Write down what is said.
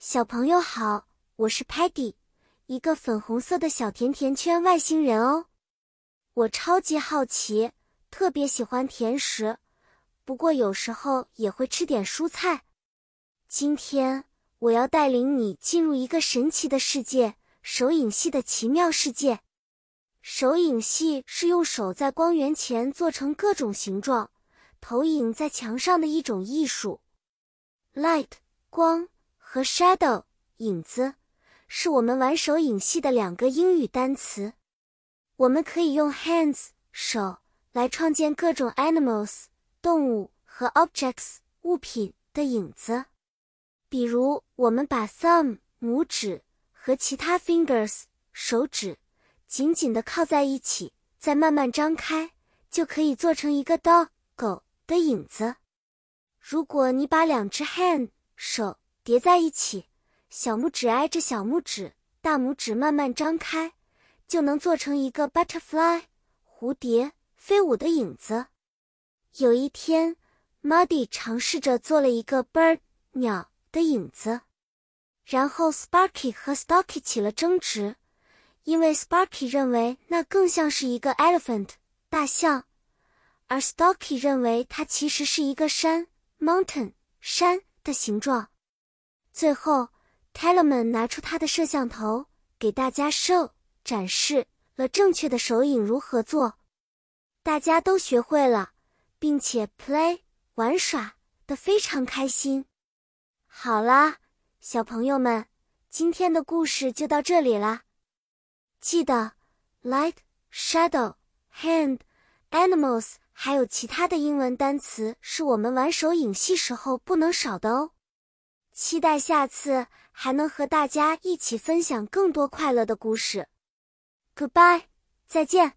小朋友好，我是 Patty，一个粉红色的小甜甜圈外星人哦。我超级好奇，特别喜欢甜食，不过有时候也会吃点蔬菜。今天我要带领你进入一个神奇的世界——手影戏的奇妙世界。手影戏是用手在光源前做成各种形状，投影在墙上的一种艺术。Light 光。和 shadow 影子是我们玩手影戏的两个英语单词。我们可以用 hands 手来创建各种 animals 动物和 objects 物品的影子。比如，我们把 thumb 拇指和其他 fingers 手指紧紧地靠在一起，再慢慢张开，就可以做成一个 dog 狗的影子。如果你把两只 hand 手叠在一起，小拇指挨着小拇指，大拇指慢慢张开，就能做成一个 butterfly 蝴蝶飞舞的影子。有一天，Muddy 尝试着做了一个 bird 鸟的影子，然后 Sparky 和 Stocky 起了争执，因为 Sparky 认为那更像是一个 elephant 大象，而 Stocky 认为它其实是一个山 mountain 山的形状。最后，Tellerman 拿出他的摄像头，给大家 show 展示了正确的手影如何做。大家都学会了，并且 play 玩耍的非常开心。好啦，小朋友们，今天的故事就到这里啦。记得 light、shadow、hand、animals，还有其他的英文单词，是我们玩手影戏时候不能少的哦。期待下次还能和大家一起分享更多快乐的故事。Goodbye，再见。